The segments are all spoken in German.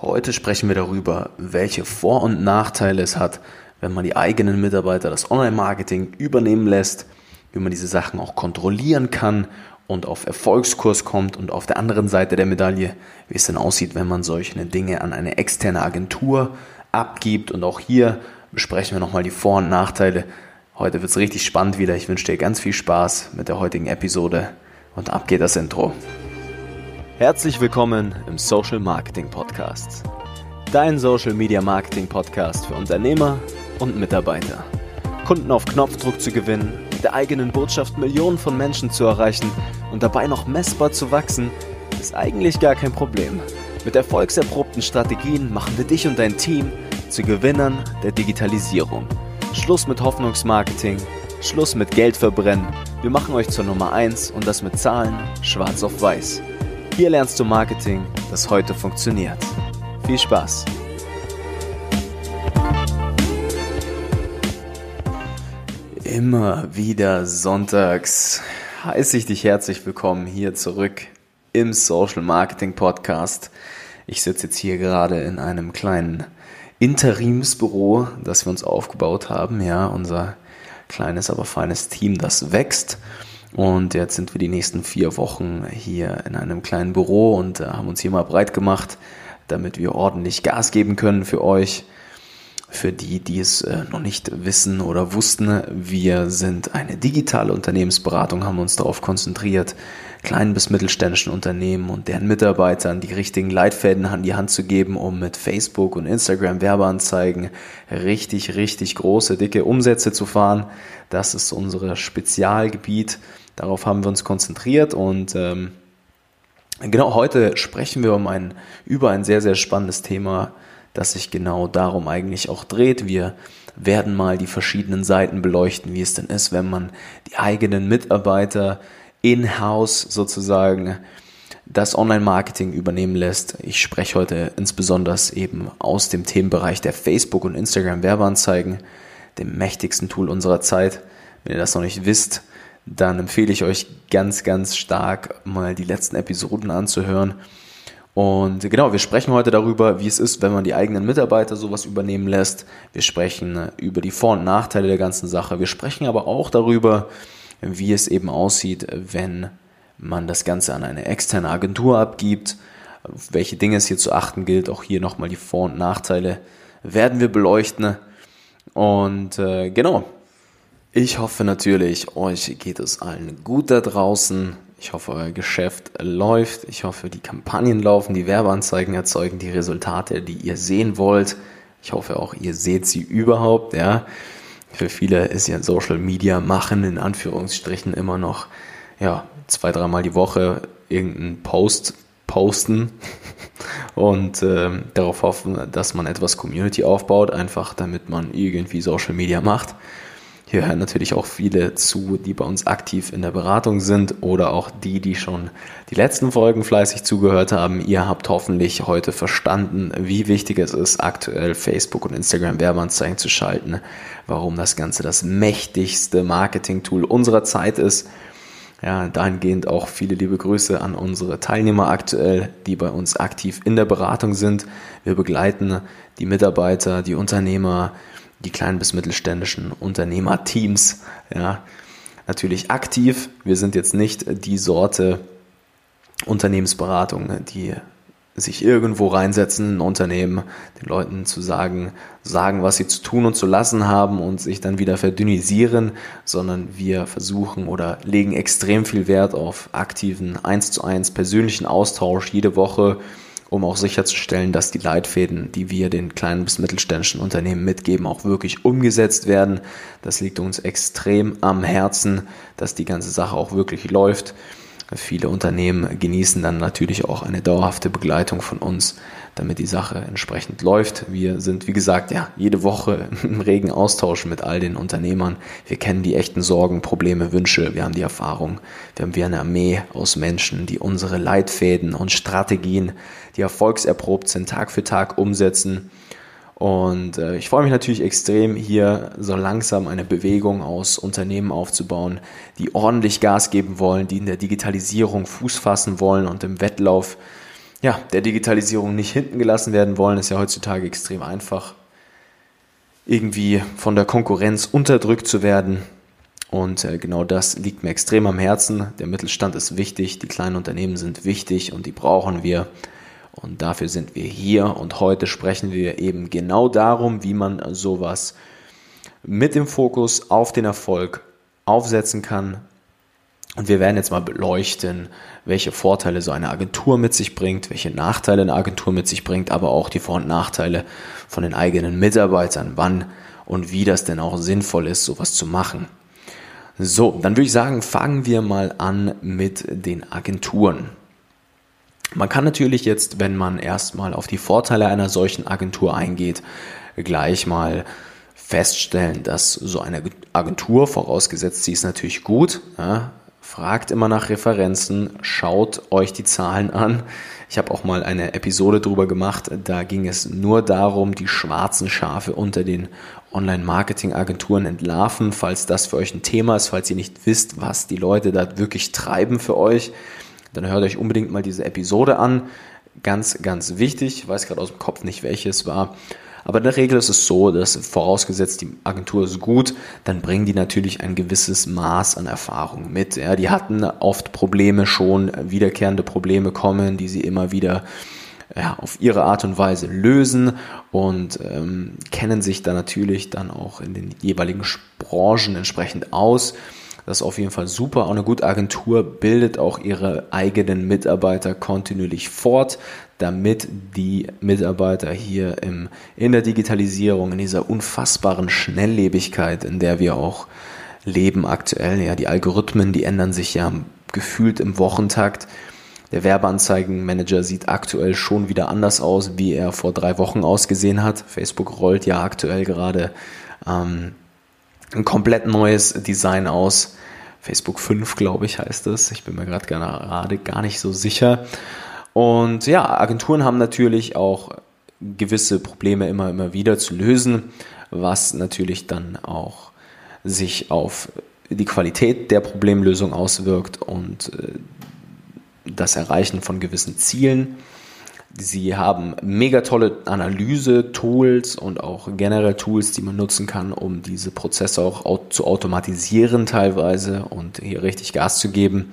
Heute sprechen wir darüber, welche Vor- und Nachteile es hat, wenn man die eigenen Mitarbeiter das Online-Marketing übernehmen lässt, wie man diese Sachen auch kontrollieren kann und auf Erfolgskurs kommt und auf der anderen Seite der Medaille, wie es denn aussieht, wenn man solche Dinge an eine externe Agentur abgibt. Und auch hier besprechen wir nochmal die Vor- und Nachteile. Heute wird es richtig spannend wieder. Ich wünsche dir ganz viel Spaß mit der heutigen Episode und ab geht das Intro. Herzlich willkommen im Social Marketing Podcast. Dein Social Media Marketing Podcast für Unternehmer und Mitarbeiter. Kunden auf Knopfdruck zu gewinnen, mit der eigenen Botschaft Millionen von Menschen zu erreichen und dabei noch messbar zu wachsen, ist eigentlich gar kein Problem. Mit erfolgserprobten Strategien machen wir dich und dein Team zu Gewinnern der Digitalisierung. Schluss mit Hoffnungsmarketing, Schluss mit Geld verbrennen. Wir machen euch zur Nummer 1 und das mit Zahlen schwarz auf weiß. Hier lernst du Marketing, das heute funktioniert. Viel Spaß! Immer wieder sonntags heiße ich dich herzlich willkommen hier zurück im Social Marketing Podcast. Ich sitze jetzt hier gerade in einem kleinen Interimsbüro, das wir uns aufgebaut haben. Ja, unser kleines, aber feines Team, das wächst. Und jetzt sind wir die nächsten vier Wochen hier in einem kleinen Büro und äh, haben uns hier mal breit gemacht, damit wir ordentlich Gas geben können für euch. Für die, die es äh, noch nicht wissen oder wussten, wir sind eine digitale Unternehmensberatung, haben uns darauf konzentriert, kleinen bis mittelständischen Unternehmen und deren Mitarbeitern die richtigen Leitfäden an die Hand zu geben, um mit Facebook und Instagram Werbeanzeigen richtig, richtig große, dicke Umsätze zu fahren. Das ist unser Spezialgebiet. Darauf haben wir uns konzentriert und ähm, genau heute sprechen wir um ein, über ein sehr, sehr spannendes Thema, das sich genau darum eigentlich auch dreht. Wir werden mal die verschiedenen Seiten beleuchten, wie es denn ist, wenn man die eigenen Mitarbeiter in-house sozusagen das Online-Marketing übernehmen lässt. Ich spreche heute insbesondere eben aus dem Themenbereich der Facebook- und Instagram-Werbeanzeigen, dem mächtigsten Tool unserer Zeit. Wenn ihr das noch nicht wisst, dann empfehle ich euch ganz, ganz stark mal die letzten Episoden anzuhören und genau, wir sprechen heute darüber, wie es ist, wenn man die eigenen Mitarbeiter sowas übernehmen lässt. Wir sprechen über die Vor- und Nachteile der ganzen Sache. Wir sprechen aber auch darüber, wie es eben aussieht, wenn man das Ganze an eine externe Agentur abgibt, welche Dinge es hier zu achten gilt. Auch hier nochmal die Vor- und Nachteile werden wir beleuchten. Und äh, genau, ich hoffe natürlich, euch geht es allen gut da draußen. Ich hoffe, euer Geschäft läuft. Ich hoffe, die Kampagnen laufen, die Werbeanzeigen erzeugen die Resultate, die ihr sehen wollt. Ich hoffe auch, ihr seht sie überhaupt, ja. Für viele ist ja Social Media machen in Anführungsstrichen immer noch, ja, zwei, dreimal die Woche irgendeinen Post posten und äh, darauf hoffen, dass man etwas Community aufbaut, einfach damit man irgendwie Social Media macht. Hier hören natürlich auch viele zu, die bei uns aktiv in der Beratung sind oder auch die, die schon die letzten Folgen fleißig zugehört haben. Ihr habt hoffentlich heute verstanden, wie wichtig es ist, aktuell Facebook und Instagram Werbeanzeigen zu schalten, warum das Ganze das mächtigste Marketing-Tool unserer Zeit ist. Ja, dahingehend auch viele liebe Grüße an unsere Teilnehmer aktuell, die bei uns aktiv in der Beratung sind. Wir begleiten die Mitarbeiter, die Unternehmer, die kleinen bis mittelständischen Unternehmerteams, ja, natürlich aktiv. Wir sind jetzt nicht die Sorte Unternehmensberatung, die sich irgendwo reinsetzen, ein Unternehmen, den Leuten zu sagen, sagen, was sie zu tun und zu lassen haben und sich dann wieder verdünnisieren, sondern wir versuchen oder legen extrem viel Wert auf aktiven, eins zu eins persönlichen Austausch jede Woche um auch sicherzustellen, dass die Leitfäden, die wir den kleinen bis mittelständischen Unternehmen mitgeben, auch wirklich umgesetzt werden. Das liegt uns extrem am Herzen, dass die ganze Sache auch wirklich läuft. Viele Unternehmen genießen dann natürlich auch eine dauerhafte Begleitung von uns, damit die Sache entsprechend läuft. Wir sind, wie gesagt, ja, jede Woche im regen Austausch mit all den Unternehmern. Wir kennen die echten Sorgen, Probleme, Wünsche. Wir haben die Erfahrung. Wir haben wie eine Armee aus Menschen, die unsere Leitfäden und Strategien, die erfolgserprobt sind, Tag für Tag umsetzen und äh, ich freue mich natürlich extrem, hier so langsam eine Bewegung aus Unternehmen aufzubauen, die ordentlich Gas geben wollen, die in der Digitalisierung Fuß fassen wollen und im Wettlauf ja, der Digitalisierung nicht hinten gelassen werden wollen, ist ja heutzutage extrem einfach, irgendwie von der Konkurrenz unterdrückt zu werden. Und äh, genau das liegt mir extrem am Herzen. Der Mittelstand ist wichtig, die kleinen Unternehmen sind wichtig und die brauchen wir. Und dafür sind wir hier. Und heute sprechen wir eben genau darum, wie man sowas mit dem Fokus auf den Erfolg aufsetzen kann. Und wir werden jetzt mal beleuchten, welche Vorteile so eine Agentur mit sich bringt, welche Nachteile eine Agentur mit sich bringt, aber auch die Vor- und Nachteile von den eigenen Mitarbeitern, wann und wie das denn auch sinnvoll ist, sowas zu machen. So, dann würde ich sagen, fangen wir mal an mit den Agenturen. Man kann natürlich jetzt, wenn man erstmal auf die Vorteile einer solchen Agentur eingeht, gleich mal feststellen, dass so eine Agentur, vorausgesetzt sie ist natürlich gut, ja, fragt immer nach Referenzen, schaut euch die Zahlen an. Ich habe auch mal eine Episode drüber gemacht, da ging es nur darum, die schwarzen Schafe unter den Online-Marketing-Agenturen entlarven, falls das für euch ein Thema ist, falls ihr nicht wisst, was die Leute da wirklich treiben für euch dann hört euch unbedingt mal diese Episode an. Ganz, ganz wichtig. Ich weiß gerade aus dem Kopf nicht, welche es war. Aber in der Regel ist es so, dass vorausgesetzt die Agentur ist gut, dann bringen die natürlich ein gewisses Maß an Erfahrung mit. Ja, die hatten oft Probleme schon, wiederkehrende Probleme kommen, die sie immer wieder ja, auf ihre Art und Weise lösen und ähm, kennen sich dann natürlich dann auch in den jeweiligen Branchen entsprechend aus. Das ist auf jeden Fall super. Auch eine gute Agentur bildet auch ihre eigenen Mitarbeiter kontinuierlich fort, damit die Mitarbeiter hier im, in der Digitalisierung, in dieser unfassbaren Schnelllebigkeit, in der wir auch leben aktuell, ja, die Algorithmen, die ändern sich ja gefühlt im Wochentakt. Der Werbeanzeigenmanager sieht aktuell schon wieder anders aus, wie er vor drei Wochen ausgesehen hat. Facebook rollt ja aktuell gerade ähm, ein komplett neues Design aus. Facebook 5, glaube ich, heißt es. Ich bin mir gerade gerade gar nicht so sicher. Und ja, Agenturen haben natürlich auch gewisse Probleme immer, immer wieder zu lösen, was natürlich dann auch sich auf die Qualität der Problemlösung auswirkt und äh, das Erreichen von gewissen Zielen. Sie haben mega tolle Analyse-Tools und auch generell Tools, die man nutzen kann, um diese Prozesse auch zu automatisieren teilweise und hier richtig Gas zu geben.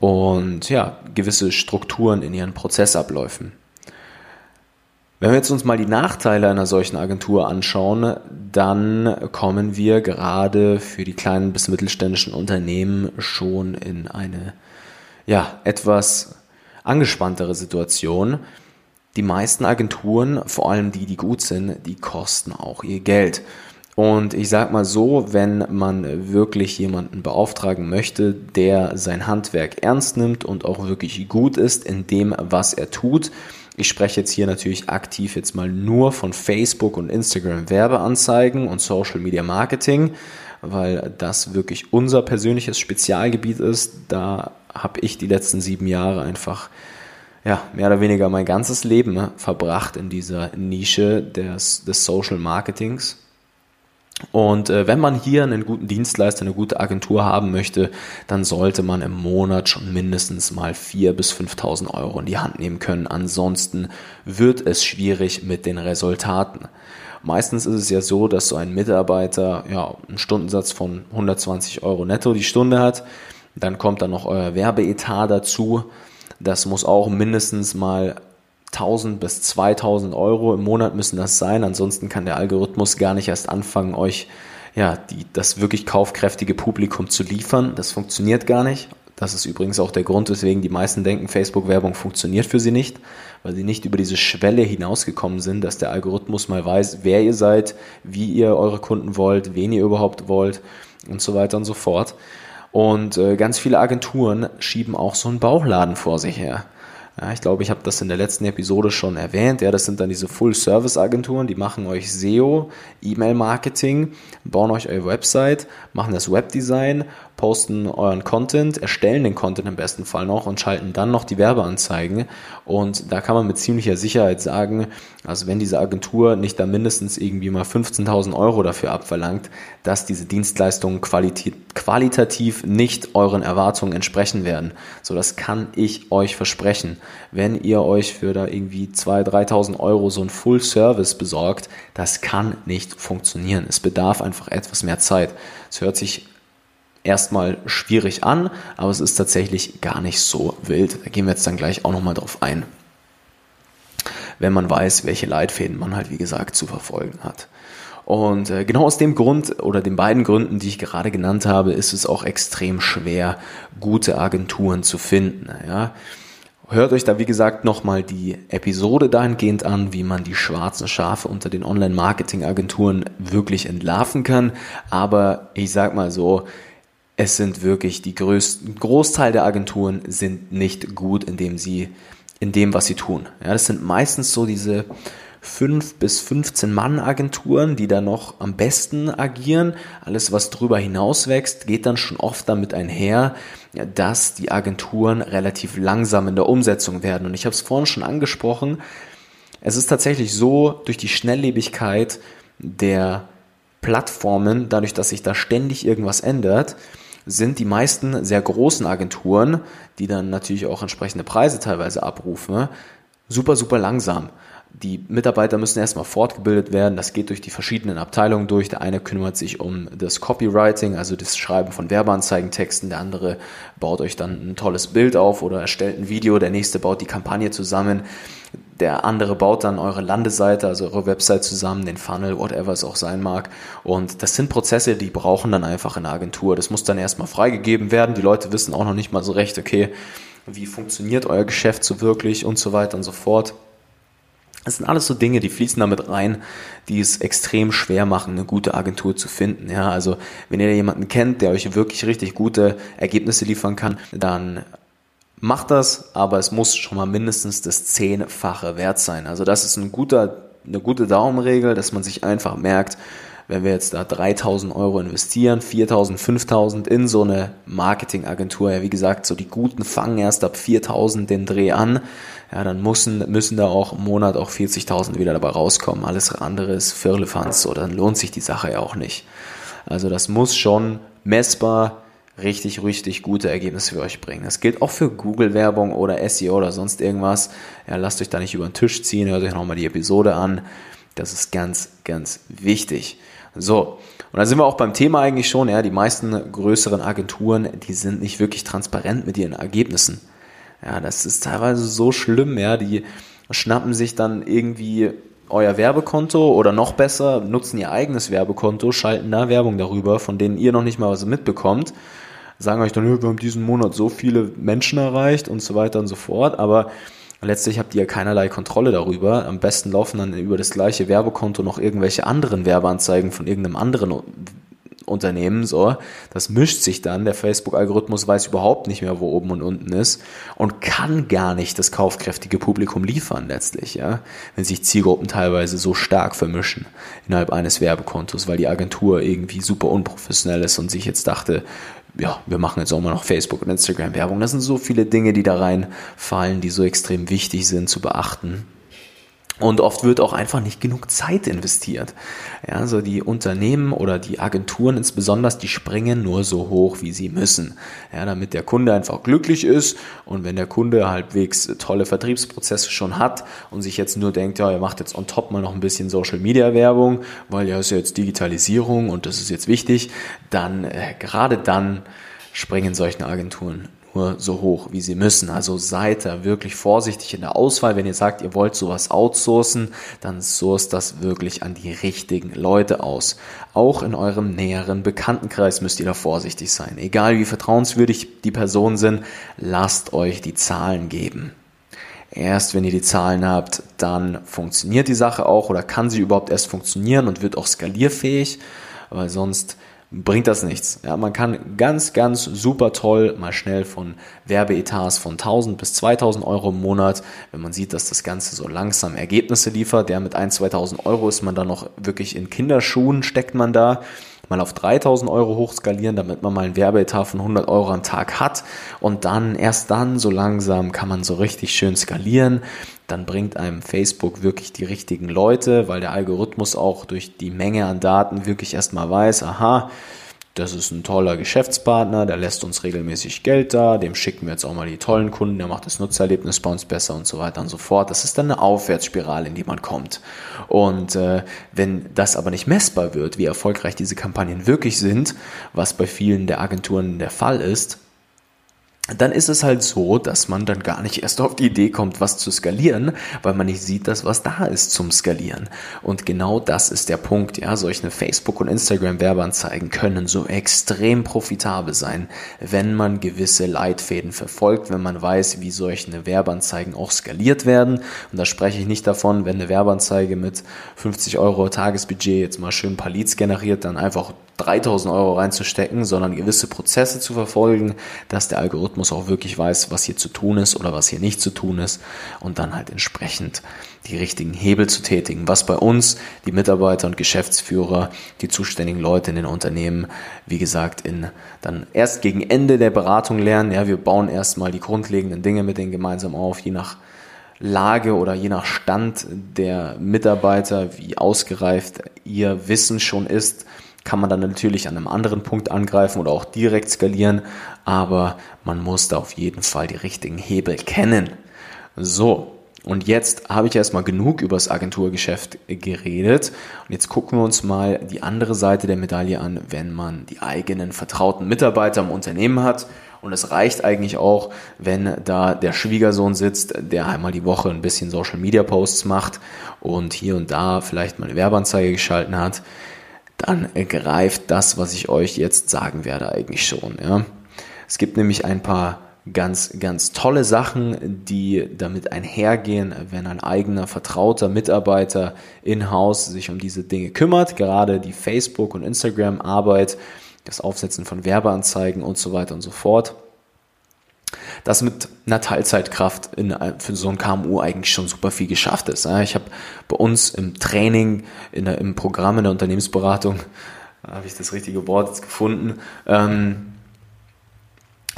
Und ja, gewisse Strukturen in ihren Prozessabläufen. Wenn wir jetzt uns mal die Nachteile einer solchen Agentur anschauen, dann kommen wir gerade für die kleinen bis mittelständischen Unternehmen schon in eine ja, etwas angespanntere Situation. Die meisten Agenturen, vor allem die, die gut sind, die kosten auch ihr Geld. Und ich sag mal so, wenn man wirklich jemanden beauftragen möchte, der sein Handwerk ernst nimmt und auch wirklich gut ist in dem, was er tut, ich spreche jetzt hier natürlich aktiv jetzt mal nur von Facebook und Instagram Werbeanzeigen und Social Media Marketing, weil das wirklich unser persönliches Spezialgebiet ist. Da habe ich die letzten sieben Jahre einfach ja, mehr oder weniger mein ganzes Leben verbracht in dieser Nische des, des Social Marketings. Und äh, wenn man hier einen guten Dienstleister, eine gute Agentur haben möchte, dann sollte man im Monat schon mindestens mal 4.000 bis 5.000 Euro in die Hand nehmen können. Ansonsten wird es schwierig mit den Resultaten. Meistens ist es ja so, dass so ein Mitarbeiter ja, einen Stundensatz von 120 Euro netto die Stunde hat. Dann kommt dann noch euer Werbeetat dazu. Das muss auch mindestens mal 1000 bis 2000 Euro im Monat müssen das sein. Ansonsten kann der Algorithmus gar nicht erst anfangen, euch ja, die, das wirklich kaufkräftige Publikum zu liefern. Das funktioniert gar nicht. Das ist übrigens auch der Grund, weswegen die meisten denken, Facebook-Werbung funktioniert für sie nicht, weil sie nicht über diese Schwelle hinausgekommen sind, dass der Algorithmus mal weiß, wer ihr seid, wie ihr eure Kunden wollt, wen ihr überhaupt wollt und so weiter und so fort. Und äh, ganz viele Agenturen schieben auch so einen Bauchladen vor sich her. Ja, ich glaube, ich habe das in der letzten Episode schon erwähnt. Ja, das sind dann diese Full-Service-Agenturen, die machen euch SEO, E-Mail-Marketing, bauen euch eure Website, machen das Webdesign posten euren Content, erstellen den Content im besten Fall noch und schalten dann noch die Werbeanzeigen. Und da kann man mit ziemlicher Sicherheit sagen, also wenn diese Agentur nicht da mindestens irgendwie mal 15.000 Euro dafür abverlangt, dass diese Dienstleistungen qualitativ nicht euren Erwartungen entsprechen werden. So, das kann ich euch versprechen. Wenn ihr euch für da irgendwie 2.000, 3.000 Euro so ein Full Service besorgt, das kann nicht funktionieren. Es bedarf einfach etwas mehr Zeit. Es hört sich erstmal schwierig an, aber es ist tatsächlich gar nicht so wild. Da gehen wir jetzt dann gleich auch nochmal drauf ein. Wenn man weiß, welche Leitfäden man halt, wie gesagt, zu verfolgen hat. Und äh, genau aus dem Grund oder den beiden Gründen, die ich gerade genannt habe, ist es auch extrem schwer, gute Agenturen zu finden. Ja. Hört euch da, wie gesagt, nochmal die Episode dahingehend an, wie man die schwarzen Schafe unter den Online-Marketing-Agenturen wirklich entlarven kann. Aber ich sag mal so, es sind wirklich die größten, Großteil der Agenturen sind nicht gut in dem sie, in dem, was sie tun. Ja, das sind meistens so diese fünf bis 15 Mann Agenturen, die da noch am besten agieren. Alles, was drüber hinaus wächst, geht dann schon oft damit einher, dass die Agenturen relativ langsam in der Umsetzung werden. Und ich habe es vorhin schon angesprochen. Es ist tatsächlich so, durch die Schnelllebigkeit der Plattformen, dadurch, dass sich da ständig irgendwas ändert, sind die meisten sehr großen Agenturen, die dann natürlich auch entsprechende Preise teilweise abrufen, super, super langsam. Die Mitarbeiter müssen erstmal fortgebildet werden. Das geht durch die verschiedenen Abteilungen durch. Der eine kümmert sich um das Copywriting, also das Schreiben von Werbeanzeigentexten. Der andere baut euch dann ein tolles Bild auf oder erstellt ein Video. Der nächste baut die Kampagne zusammen. Der andere baut dann eure Landeseite, also eure Website zusammen, den Funnel, whatever es auch sein mag. Und das sind Prozesse, die brauchen dann einfach eine Agentur. Das muss dann erstmal freigegeben werden. Die Leute wissen auch noch nicht mal so recht, okay, wie funktioniert euer Geschäft so wirklich und so weiter und so fort. Das sind alles so Dinge, die fließen damit rein, die es extrem schwer machen, eine gute Agentur zu finden. Ja, also wenn ihr jemanden kennt, der euch wirklich richtig gute Ergebnisse liefern kann, dann macht das, aber es muss schon mal mindestens das Zehnfache wert sein. Also das ist ein guter, eine gute Daumenregel, dass man sich einfach merkt, wenn wir jetzt da 3000 Euro investieren, 4000, 5000 in so eine Marketingagentur, ja wie gesagt, so die Guten fangen erst ab 4000 den Dreh an, ja, dann müssen, müssen da auch im Monat auch 40.000 wieder dabei rauskommen. Alles andere ist Firlefanz, so, dann lohnt sich die Sache ja auch nicht. Also das muss schon messbar richtig, richtig gute Ergebnisse für euch bringen. Das gilt auch für Google-Werbung oder SEO oder sonst irgendwas. Ja, lasst euch da nicht über den Tisch ziehen, hört euch nochmal die Episode an. Das ist ganz, ganz wichtig. So, und da sind wir auch beim Thema eigentlich schon. Ja, die meisten größeren Agenturen, die sind nicht wirklich transparent mit ihren Ergebnissen. Ja, das ist teilweise so schlimm. Ja, die schnappen sich dann irgendwie euer Werbekonto oder noch besser, nutzen ihr eigenes Werbekonto, schalten da Werbung darüber, von denen ihr noch nicht mal was mitbekommt sagen euch dann, wir haben diesen Monat so viele Menschen erreicht und so weiter und so fort, aber letztlich habt ihr keinerlei Kontrolle darüber. Am besten laufen dann über das gleiche Werbekonto noch irgendwelche anderen Werbeanzeigen von irgendeinem anderen Unternehmen, so. Das mischt sich dann. Der Facebook-Algorithmus weiß überhaupt nicht mehr, wo oben und unten ist und kann gar nicht das kaufkräftige Publikum liefern letztlich, ja. Wenn sich Zielgruppen teilweise so stark vermischen innerhalb eines Werbekontos, weil die Agentur irgendwie super unprofessionell ist und sich jetzt dachte, ja, wir machen jetzt auch mal noch Facebook und Instagram Werbung. Das sind so viele Dinge, die da reinfallen, die so extrem wichtig sind zu beachten. Und oft wird auch einfach nicht genug Zeit investiert. Ja, also die Unternehmen oder die Agenturen insbesondere, die springen nur so hoch, wie sie müssen. Ja, damit der Kunde einfach glücklich ist. Und wenn der Kunde halbwegs tolle Vertriebsprozesse schon hat und sich jetzt nur denkt, ja, er macht jetzt on top mal noch ein bisschen Social Media Werbung, weil ja ist ja jetzt Digitalisierung und das ist jetzt wichtig, dann, äh, gerade dann springen solche Agenturen nur so hoch, wie sie müssen. Also seid da wirklich vorsichtig in der Auswahl. Wenn ihr sagt, ihr wollt sowas outsourcen, dann source das wirklich an die richtigen Leute aus. Auch in eurem näheren Bekanntenkreis müsst ihr da vorsichtig sein. Egal wie vertrauenswürdig die Personen sind, lasst euch die Zahlen geben. Erst wenn ihr die Zahlen habt, dann funktioniert die Sache auch oder kann sie überhaupt erst funktionieren und wird auch skalierfähig, weil sonst bringt das nichts. Ja, man kann ganz, ganz super toll mal schnell von Werbeetats von 1000 bis 2000 Euro im Monat, wenn man sieht, dass das Ganze so langsam Ergebnisse liefert, der mit 1, 2000 Euro ist man da noch wirklich in Kinderschuhen, steckt man da. Mal auf 3000 Euro hochskalieren, damit man mal einen Werbeetat von 100 Euro am Tag hat und dann, erst dann, so langsam kann man so richtig schön skalieren. Dann bringt einem Facebook wirklich die richtigen Leute, weil der Algorithmus auch durch die Menge an Daten wirklich erstmal weiß, aha, das ist ein toller Geschäftspartner, der lässt uns regelmäßig Geld da, dem schicken wir jetzt auch mal die tollen Kunden, der macht das Nutzererlebnis bei uns besser und so weiter und so fort. Das ist dann eine Aufwärtsspirale, in die man kommt. Und äh, wenn das aber nicht messbar wird, wie erfolgreich diese Kampagnen wirklich sind, was bei vielen der Agenturen der Fall ist, dann ist es halt so, dass man dann gar nicht erst auf die Idee kommt, was zu skalieren, weil man nicht sieht, dass was da ist zum Skalieren. Und genau das ist der Punkt. Ja, solche Facebook- und Instagram-Werbeanzeigen können so extrem profitabel sein, wenn man gewisse Leitfäden verfolgt, wenn man weiß, wie solche Werbeanzeigen auch skaliert werden. Und da spreche ich nicht davon, wenn eine Werbeanzeige mit 50 Euro Tagesbudget jetzt mal schön ein paar Leads generiert, dann einfach 3000 Euro reinzustecken, sondern gewisse Prozesse zu verfolgen, dass der Algorithmus auch wirklich weiß, was hier zu tun ist oder was hier nicht zu tun ist und dann halt entsprechend die richtigen Hebel zu tätigen, was bei uns die Mitarbeiter und Geschäftsführer, die zuständigen Leute in den Unternehmen, wie gesagt, in dann erst gegen Ende der Beratung lernen. Ja, wir bauen erstmal die grundlegenden Dinge mit denen gemeinsam auf, je nach Lage oder je nach Stand der Mitarbeiter, wie ausgereift ihr Wissen schon ist, kann man dann natürlich an einem anderen Punkt angreifen oder auch direkt skalieren, aber man muss da auf jeden Fall die richtigen Hebel kennen. So, und jetzt habe ich erstmal genug über das Agenturgeschäft geredet. Und jetzt gucken wir uns mal die andere Seite der Medaille an, wenn man die eigenen vertrauten Mitarbeiter im Unternehmen hat. Und es reicht eigentlich auch, wenn da der Schwiegersohn sitzt, der einmal die Woche ein bisschen Social Media Posts macht und hier und da vielleicht mal eine Werbeanzeige geschalten hat dann greift das, was ich euch jetzt sagen werde, eigentlich schon. Ja. Es gibt nämlich ein paar ganz, ganz tolle Sachen, die damit einhergehen, wenn ein eigener vertrauter Mitarbeiter in-house sich um diese Dinge kümmert, gerade die Facebook- und Instagram-Arbeit, das Aufsetzen von Werbeanzeigen und so weiter und so fort dass mit einer Teilzeitkraft in, für so ein KMU eigentlich schon super viel geschafft ist. Ich habe bei uns im Training, in der, im Programm in der Unternehmensberatung, habe ich das richtige Wort jetzt gefunden, ähm,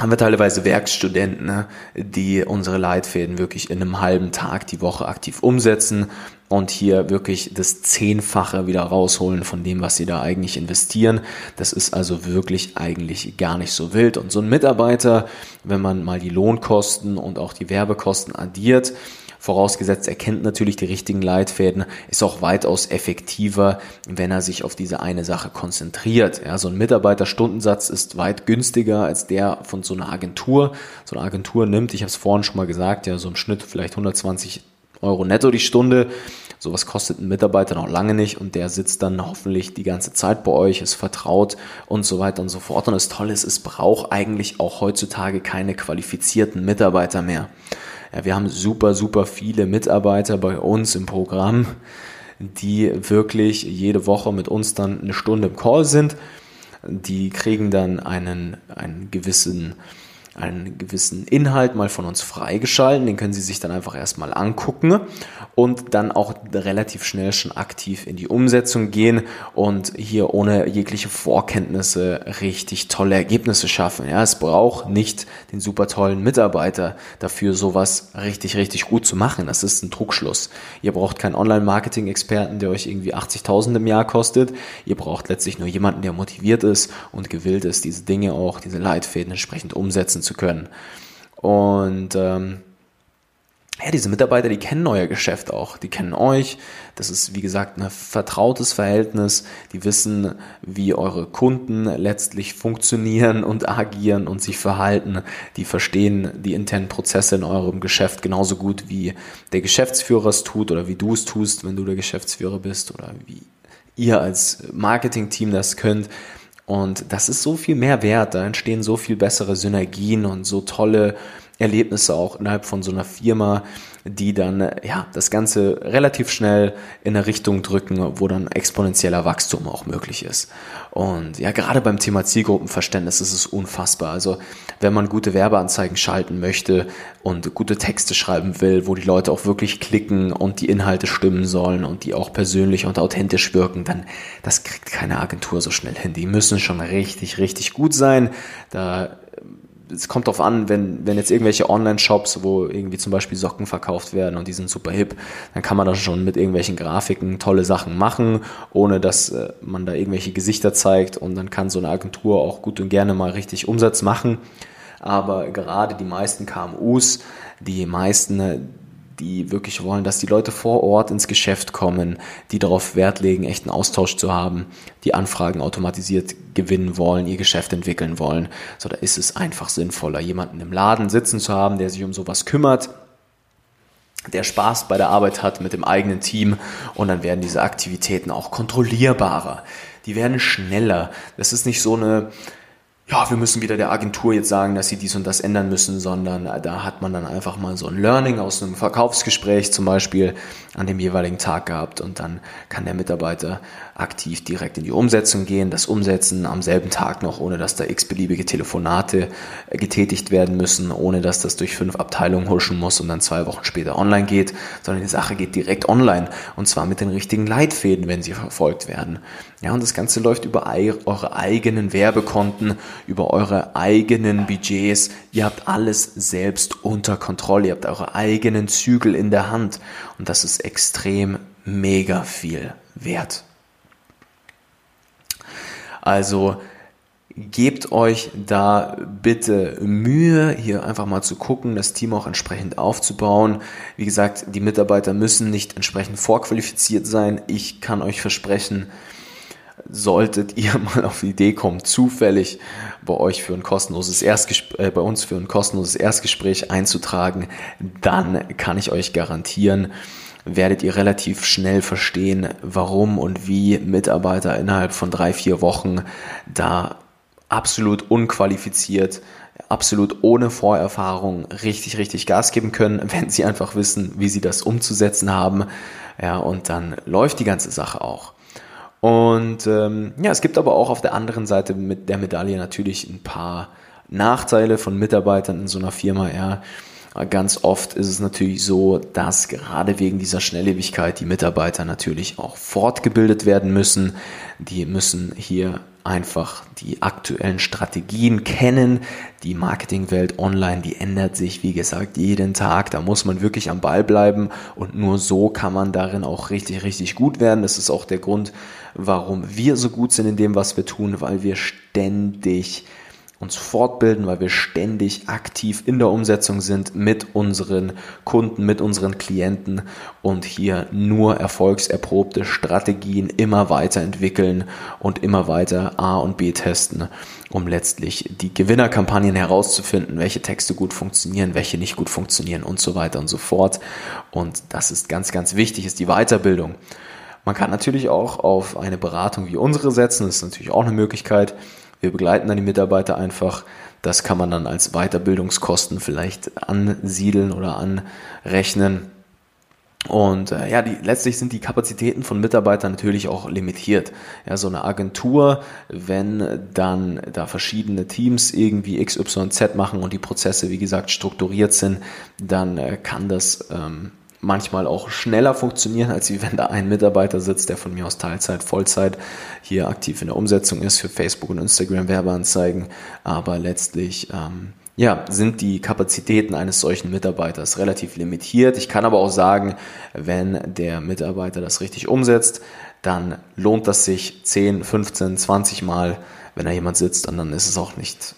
haben wir teilweise Werkstudenten, ne, die unsere Leitfäden wirklich in einem halben Tag die Woche aktiv umsetzen und hier wirklich das Zehnfache wieder rausholen von dem, was sie da eigentlich investieren. Das ist also wirklich eigentlich gar nicht so wild. Und so ein Mitarbeiter, wenn man mal die Lohnkosten und auch die Werbekosten addiert, Vorausgesetzt, er kennt natürlich die richtigen Leitfäden, ist auch weitaus effektiver, wenn er sich auf diese eine Sache konzentriert. Ja, so ein Mitarbeiterstundensatz ist weit günstiger als der von so einer Agentur. So eine Agentur nimmt, ich habe es vorhin schon mal gesagt, ja, so im Schnitt vielleicht 120 Euro netto die Stunde. Sowas kostet ein Mitarbeiter noch lange nicht und der sitzt dann hoffentlich die ganze Zeit bei euch, ist vertraut und so weiter und so fort. Und das Tolle ist, es braucht eigentlich auch heutzutage keine qualifizierten Mitarbeiter mehr. Ja, wir haben super, super viele Mitarbeiter bei uns im Programm, die wirklich jede Woche mit uns dann eine Stunde im Call sind. Die kriegen dann einen, einen gewissen einen gewissen Inhalt mal von uns freigeschalten, den können Sie sich dann einfach erstmal angucken und dann auch relativ schnell schon aktiv in die Umsetzung gehen und hier ohne jegliche Vorkenntnisse richtig tolle Ergebnisse schaffen. Ja, es braucht nicht den super tollen Mitarbeiter dafür, sowas richtig, richtig gut zu machen. Das ist ein Trugschluss. Ihr braucht keinen Online-Marketing-Experten, der euch irgendwie 80.000 im Jahr kostet. Ihr braucht letztlich nur jemanden, der motiviert ist und gewillt ist, diese Dinge auch, diese Leitfäden entsprechend umsetzen umsetzen zu können. Und ähm, ja, diese Mitarbeiter, die kennen euer Geschäft auch, die kennen euch. Das ist, wie gesagt, ein vertrautes Verhältnis. Die wissen, wie eure Kunden letztlich funktionieren und agieren und sich verhalten. Die verstehen die internen Prozesse in eurem Geschäft genauso gut, wie der Geschäftsführer es tut oder wie du es tust, wenn du der Geschäftsführer bist oder wie ihr als Marketingteam das könnt. Und das ist so viel mehr wert. Da entstehen so viel bessere Synergien und so tolle Erlebnisse auch innerhalb von so einer Firma, die dann ja das Ganze relativ schnell in eine Richtung drücken, wo dann exponentieller Wachstum auch möglich ist. Und ja, gerade beim Thema Zielgruppenverständnis ist es unfassbar. Also wenn man gute Werbeanzeigen schalten möchte und gute Texte schreiben will, wo die Leute auch wirklich klicken und die Inhalte stimmen sollen und die auch persönlich und authentisch wirken, dann das kriegt keine Agentur so schnell hin. Die müssen schon richtig, richtig gut sein. Da es kommt darauf an, wenn, wenn jetzt irgendwelche Online-Shops, wo irgendwie zum Beispiel Socken verkauft werden und die sind super hip, dann kann man da schon mit irgendwelchen Grafiken tolle Sachen machen, ohne dass äh, man da irgendwelche Gesichter zeigt und dann kann so eine Agentur auch gut und gerne mal richtig Umsatz machen. Aber gerade die meisten KMUs, die meisten die wirklich wollen, dass die Leute vor Ort ins Geschäft kommen, die darauf Wert legen, echten Austausch zu haben, die Anfragen automatisiert gewinnen wollen, ihr Geschäft entwickeln wollen. So, da ist es einfach sinnvoller, jemanden im Laden sitzen zu haben, der sich um sowas kümmert, der Spaß bei der Arbeit hat mit dem eigenen Team und dann werden diese Aktivitäten auch kontrollierbarer. Die werden schneller. Das ist nicht so eine ja, wir müssen wieder der Agentur jetzt sagen, dass sie dies und das ändern müssen, sondern äh, da hat man dann einfach mal so ein Learning aus einem Verkaufsgespräch zum Beispiel an dem jeweiligen Tag gehabt und dann kann der Mitarbeiter aktiv direkt in die Umsetzung gehen, das umsetzen am selben Tag noch, ohne dass da x-beliebige Telefonate äh, getätigt werden müssen, ohne dass das durch fünf Abteilungen huschen muss und dann zwei Wochen später online geht, sondern die Sache geht direkt online und zwar mit den richtigen Leitfäden, wenn sie verfolgt werden. Ja, und das Ganze läuft über eure eigenen Werbekonten, über eure eigenen Budgets. Ihr habt alles selbst unter Kontrolle. Ihr habt eure eigenen Zügel in der Hand. Und das ist extrem mega viel wert. Also gebt euch da bitte Mühe, hier einfach mal zu gucken, das Team auch entsprechend aufzubauen. Wie gesagt, die Mitarbeiter müssen nicht entsprechend vorqualifiziert sein. Ich kann euch versprechen, solltet ihr mal auf die Idee kommen, zufällig bei euch für ein kostenloses Erstgespräch, äh, bei uns für ein kostenloses Erstgespräch einzutragen, dann kann ich euch garantieren, werdet ihr relativ schnell verstehen, warum und wie Mitarbeiter innerhalb von drei, vier Wochen da absolut unqualifiziert, absolut ohne Vorerfahrung richtig, richtig Gas geben können, wenn sie einfach wissen, wie sie das umzusetzen haben. Ja, und dann läuft die ganze Sache auch. Und ähm, ja, es gibt aber auch auf der anderen Seite mit der Medaille natürlich ein paar Nachteile von Mitarbeitern in so einer Firma. Ja. Ganz oft ist es natürlich so, dass gerade wegen dieser Schnelllebigkeit die Mitarbeiter natürlich auch fortgebildet werden müssen. Die müssen hier einfach die aktuellen Strategien kennen. Die Marketingwelt online, die ändert sich, wie gesagt, jeden Tag. Da muss man wirklich am Ball bleiben und nur so kann man darin auch richtig, richtig gut werden. Das ist auch der Grund, warum wir so gut sind in dem, was wir tun, weil wir ständig uns fortbilden, weil wir ständig aktiv in der Umsetzung sind mit unseren Kunden, mit unseren Klienten und hier nur erfolgserprobte Strategien immer weiterentwickeln und immer weiter A und B testen, um letztlich die Gewinnerkampagnen herauszufinden, welche Texte gut funktionieren, welche nicht gut funktionieren und so weiter und so fort. Und das ist ganz, ganz wichtig, ist die Weiterbildung. Man kann natürlich auch auf eine Beratung wie unsere setzen, das ist natürlich auch eine Möglichkeit. Wir begleiten dann die Mitarbeiter einfach. Das kann man dann als Weiterbildungskosten vielleicht ansiedeln oder anrechnen. Und äh, ja, die, letztlich sind die Kapazitäten von Mitarbeitern natürlich auch limitiert. Ja, so eine Agentur, wenn dann da verschiedene Teams irgendwie XYZ machen und die Prozesse, wie gesagt, strukturiert sind, dann äh, kann das ähm, manchmal auch schneller funktionieren, als wenn da ein Mitarbeiter sitzt, der von mir aus Teilzeit, Vollzeit hier aktiv in der Umsetzung ist für Facebook und Instagram Werbeanzeigen. Aber letztlich ähm, ja, sind die Kapazitäten eines solchen Mitarbeiters relativ limitiert. Ich kann aber auch sagen, wenn der Mitarbeiter das richtig umsetzt, dann lohnt das sich 10, 15, 20 Mal, wenn da jemand sitzt und dann ist es auch nicht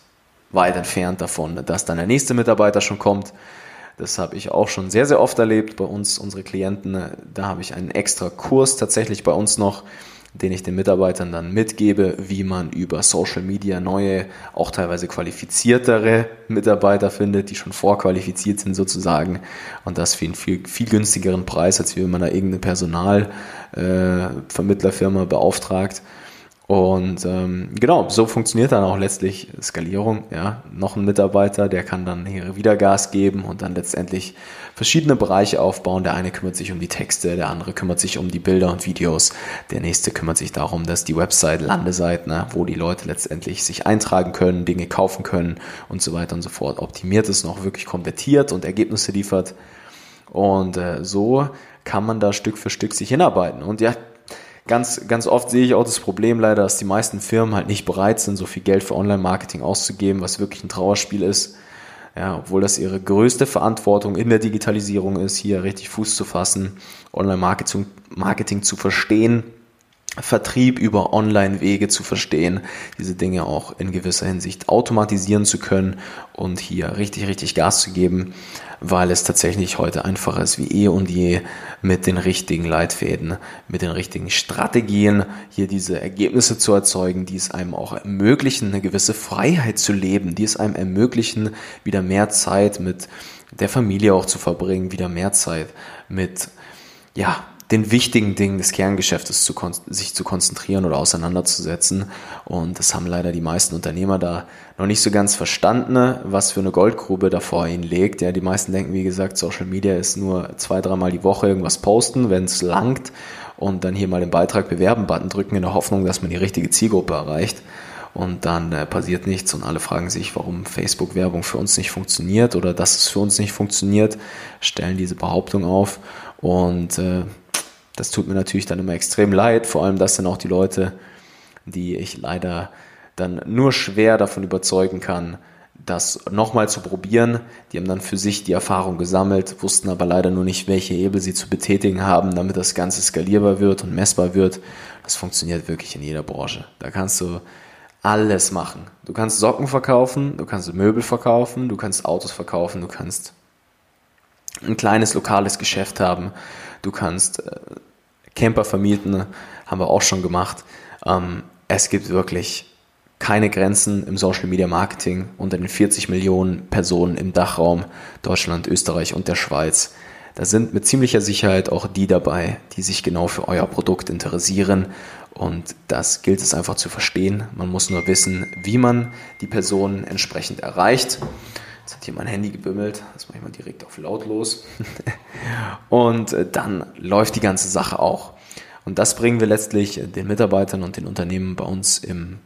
weit entfernt davon, dass dann der nächste Mitarbeiter schon kommt. Das habe ich auch schon sehr, sehr oft erlebt bei uns, unsere Klienten. Da habe ich einen extra Kurs tatsächlich bei uns noch, den ich den Mitarbeitern dann mitgebe, wie man über Social Media neue, auch teilweise qualifiziertere Mitarbeiter findet, die schon vorqualifiziert sind sozusagen und das für einen viel, viel günstigeren Preis, als wenn man da irgendeine Personalvermittlerfirma äh, beauftragt. Und ähm, genau, so funktioniert dann auch letztlich Skalierung. Ja, noch ein Mitarbeiter, der kann dann hier wieder Gas geben und dann letztendlich verschiedene Bereiche aufbauen. Der eine kümmert sich um die Texte, der andere kümmert sich um die Bilder und Videos, der nächste kümmert sich darum, dass die Website Landeseiten, ne, wo die Leute letztendlich sich eintragen können, Dinge kaufen können und so weiter und so fort, optimiert ist, noch wirklich konvertiert und Ergebnisse liefert. Und äh, so kann man da Stück für Stück sich hinarbeiten. Und ja, ganz, ganz oft sehe ich auch das Problem leider, dass die meisten Firmen halt nicht bereit sind, so viel Geld für Online-Marketing auszugeben, was wirklich ein Trauerspiel ist. Ja, obwohl das ihre größte Verantwortung in der Digitalisierung ist, hier richtig Fuß zu fassen, Online-Marketing Marketing zu verstehen Vertrieb über Online-Wege zu verstehen, diese Dinge auch in gewisser Hinsicht automatisieren zu können und hier richtig, richtig Gas zu geben, weil es tatsächlich heute einfacher ist wie eh und je mit den richtigen Leitfäden, mit den richtigen Strategien hier diese Ergebnisse zu erzeugen, die es einem auch ermöglichen, eine gewisse Freiheit zu leben, die es einem ermöglichen, wieder mehr Zeit mit der Familie auch zu verbringen, wieder mehr Zeit mit ja, den wichtigen Dingen des Kerngeschäftes zu sich zu konzentrieren oder auseinanderzusetzen. Und das haben leider die meisten Unternehmer da noch nicht so ganz verstanden, was für eine Goldgrube da vor ihnen liegt. Ja, die meisten denken, wie gesagt, Social Media ist nur zwei, dreimal die Woche irgendwas posten, wenn es langt und dann hier mal den Beitrag bewerben Button drücken in der Hoffnung, dass man die richtige Zielgruppe erreicht. Und dann äh, passiert nichts und alle fragen sich, warum Facebook-Werbung für uns nicht funktioniert oder dass es für uns nicht funktioniert, stellen diese Behauptung auf und äh, das tut mir natürlich dann immer extrem leid, vor allem das sind auch die Leute, die ich leider dann nur schwer davon überzeugen kann, das nochmal zu probieren. Die haben dann für sich die Erfahrung gesammelt, wussten aber leider nur nicht, welche Hebel sie zu betätigen haben, damit das Ganze skalierbar wird und messbar wird. Das funktioniert wirklich in jeder Branche. Da kannst du alles machen. Du kannst Socken verkaufen, du kannst Möbel verkaufen, du kannst Autos verkaufen, du kannst ein kleines lokales Geschäft haben, du kannst äh, Camper vermieten, haben wir auch schon gemacht. Ähm, es gibt wirklich keine Grenzen im Social Media Marketing unter den 40 Millionen Personen im Dachraum Deutschland, Österreich und der Schweiz. Da sind mit ziemlicher Sicherheit auch die dabei, die sich genau für euer Produkt interessieren. Und das gilt es einfach zu verstehen. Man muss nur wissen, wie man die Personen entsprechend erreicht. Jetzt hat hier mein Handy gebimmelt, das mache ich mal direkt auf lautlos. und äh, dann läuft die ganze Sache auch. Und das bringen wir letztlich den Mitarbeitern und den Unternehmen bei uns im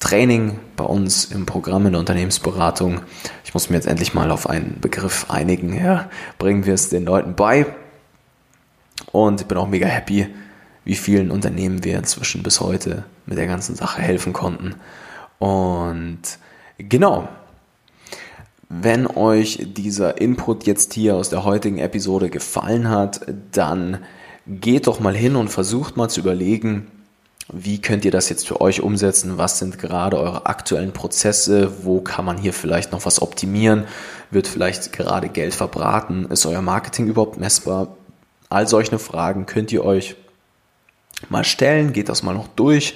Training, bei uns im Programm in der Unternehmensberatung. Ich muss mir jetzt endlich mal auf einen Begriff einigen. Ja, bringen wir es den Leuten bei. Und ich bin auch mega happy, wie vielen Unternehmen wir inzwischen bis heute mit der ganzen Sache helfen konnten. Und genau, wenn euch dieser Input jetzt hier aus der heutigen Episode gefallen hat, dann geht doch mal hin und versucht mal zu überlegen, wie könnt ihr das jetzt für euch umsetzen? Was sind gerade eure aktuellen Prozesse? Wo kann man hier vielleicht noch was optimieren? Wird vielleicht gerade Geld verbraten? Ist euer Marketing überhaupt messbar? All solche Fragen könnt ihr euch mal stellen. Geht das mal noch durch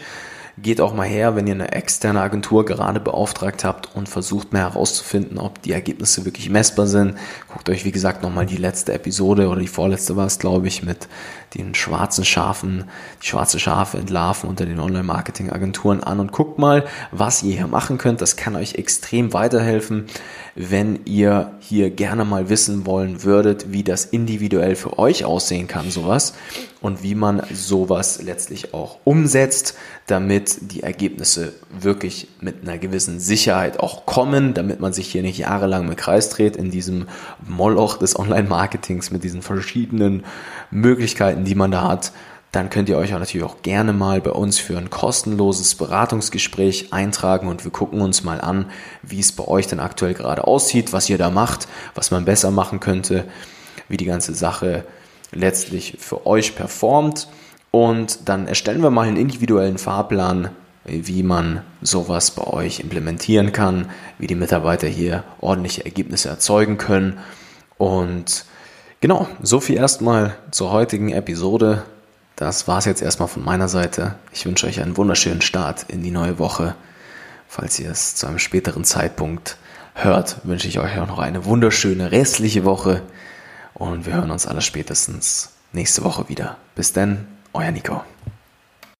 geht auch mal her, wenn ihr eine externe Agentur gerade beauftragt habt und versucht mehr herauszufinden, ob die Ergebnisse wirklich messbar sind. Guckt euch, wie gesagt, nochmal die letzte Episode oder die vorletzte war es, glaube ich, mit den schwarzen Schafen, die schwarze Schafe entlarven unter den Online-Marketing-Agenturen an und guckt mal, was ihr hier machen könnt. Das kann euch extrem weiterhelfen, wenn ihr hier gerne mal wissen wollen würdet, wie das individuell für euch aussehen kann, sowas und wie man sowas letztlich auch umsetzt, damit die Ergebnisse wirklich mit einer gewissen Sicherheit auch kommen, damit man sich hier nicht jahrelang mit Kreis dreht in diesem Moloch des Online-Marketings mit diesen verschiedenen Möglichkeiten, die man da hat, dann könnt ihr euch auch natürlich auch gerne mal bei uns für ein kostenloses Beratungsgespräch eintragen und wir gucken uns mal an, wie es bei euch denn aktuell gerade aussieht, was ihr da macht, was man besser machen könnte, wie die ganze Sache letztlich für euch performt. Und dann erstellen wir mal einen individuellen Fahrplan, wie man sowas bei euch implementieren kann, wie die Mitarbeiter hier ordentliche Ergebnisse erzeugen können und Genau, so viel erstmal zur heutigen Episode. Das war es jetzt erstmal von meiner Seite. Ich wünsche euch einen wunderschönen Start in die neue Woche. Falls ihr es zu einem späteren Zeitpunkt hört, wünsche ich euch auch noch eine wunderschöne restliche Woche. Und wir hören uns alle spätestens nächste Woche wieder. Bis dann, euer Nico.